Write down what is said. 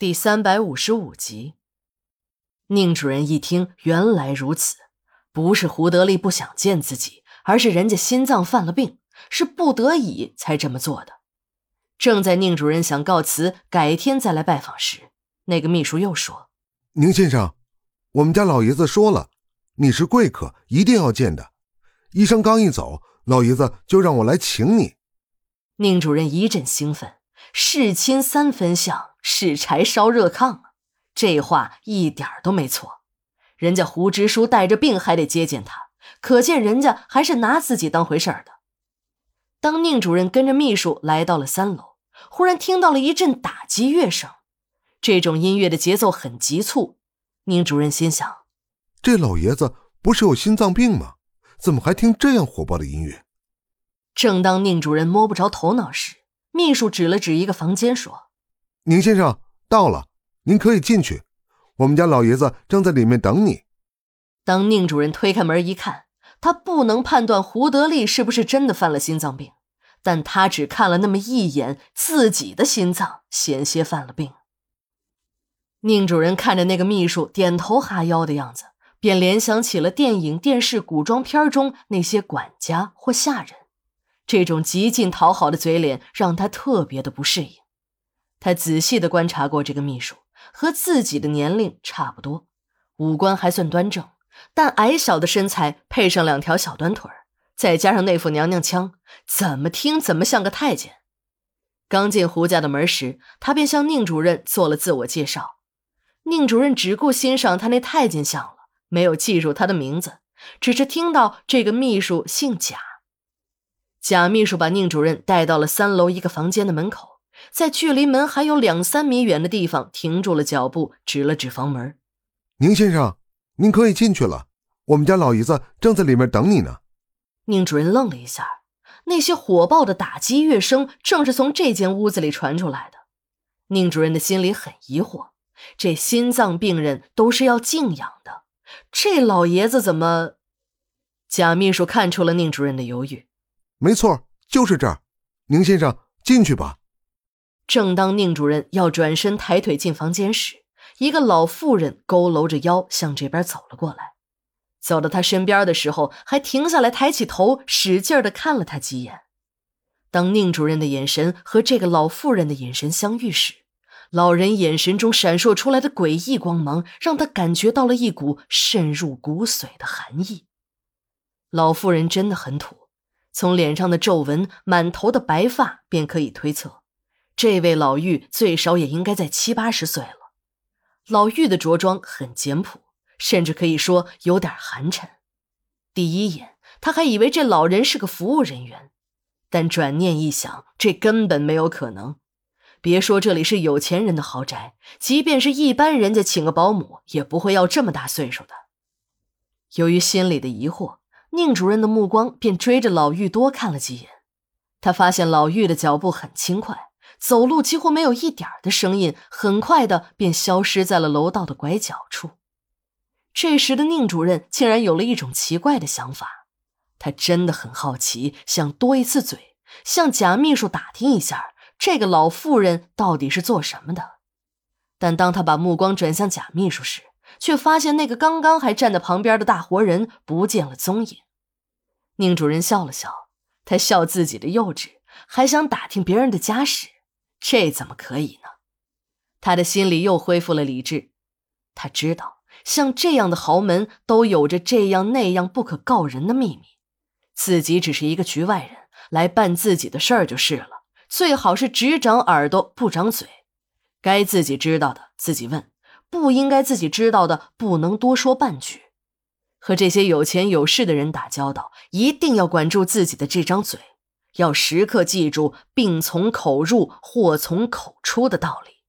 第三百五十五集，宁主任一听，原来如此，不是胡德利不想见自己，而是人家心脏犯了病，是不得已才这么做的。正在宁主任想告辞，改天再来拜访时，那个秘书又说：“宁先生，我们家老爷子说了，你是贵客，一定要见的。医生刚一走，老爷子就让我来请你。”宁主任一阵兴奋，事亲三分像。是柴烧热炕啊！这话一点都没错。人家胡支书带着病还得接见他，可见人家还是拿自己当回事儿的。当宁主任跟着秘书来到了三楼，忽然听到了一阵打击乐声。这种音乐的节奏很急促。宁主任心想：这老爷子不是有心脏病吗？怎么还听这样火爆的音乐？正当宁主任摸不着头脑时，秘书指了指一个房间，说。宁先生到了，您可以进去。我们家老爷子正在里面等你。当宁主任推开门一看，他不能判断胡德利是不是真的犯了心脏病，但他只看了那么一眼，自己的心脏险些犯了病。宁主任看着那个秘书点头哈腰的样子，便联想起了电影、电视、古装片中那些管家或下人，这种极尽讨好的嘴脸让他特别的不适应。他仔细的观察过这个秘书，和自己的年龄差不多，五官还算端正，但矮小的身材配上两条小短腿再加上那副娘娘腔，怎么听怎么像个太监。刚进胡家的门时，他便向宁主任做了自我介绍。宁主任只顾欣赏他那太监相了，没有记住他的名字，只是听到这个秘书姓贾。贾秘书把宁主任带到了三楼一个房间的门口。在距离门还有两三米远的地方停住了脚步，指了指房门：“宁先生，您可以进去了。我们家老爷子正在里面等你呢。”宁主任愣了一下，那些火爆的打击乐声正是从这间屋子里传出来的。宁主任的心里很疑惑：这心脏病人都是要静养的，这老爷子怎么……贾秘书看出了宁主任的犹豫：“没错，就是这儿。宁先生，进去吧。”正当宁主任要转身抬腿进房间时，一个老妇人佝偻着腰向这边走了过来。走到他身边的时候，还停下来，抬起头，使劲的看了他几眼。当宁主任的眼神和这个老妇人的眼神相遇时，老人眼神中闪烁出来的诡异光芒，让他感觉到了一股渗入骨髓的寒意。老妇人真的很土，从脸上的皱纹、满头的白发便可以推测。这位老妪最少也应该在七八十岁了。老妪的着装很简朴，甚至可以说有点寒碜。第一眼，他还以为这老人是个服务人员，但转念一想，这根本没有可能。别说这里是有钱人的豪宅，即便是一般人家请个保姆，也不会要这么大岁数的。由于心里的疑惑，宁主任的目光便追着老妪多看了几眼。他发现老妪的脚步很轻快。走路几乎没有一点的声音，很快的便消失在了楼道的拐角处。这时的宁主任竟然有了一种奇怪的想法，他真的很好奇，想多一次嘴，向贾秘书打听一下这个老妇人到底是做什么的。但当他把目光转向贾秘书时，却发现那个刚刚还站在旁边的大活人不见了踪影。宁主任笑了笑，他笑自己的幼稚，还想打听别人的家事。这怎么可以呢？他的心里又恢复了理智。他知道，像这样的豪门都有着这样那样不可告人的秘密，自己只是一个局外人，来办自己的事儿就是了。最好是只长耳朵不长嘴，该自己知道的自己问，不应该自己知道的不能多说半句。和这些有钱有势的人打交道，一定要管住自己的这张嘴。要时刻记住“病从口入，祸从口出”的道理。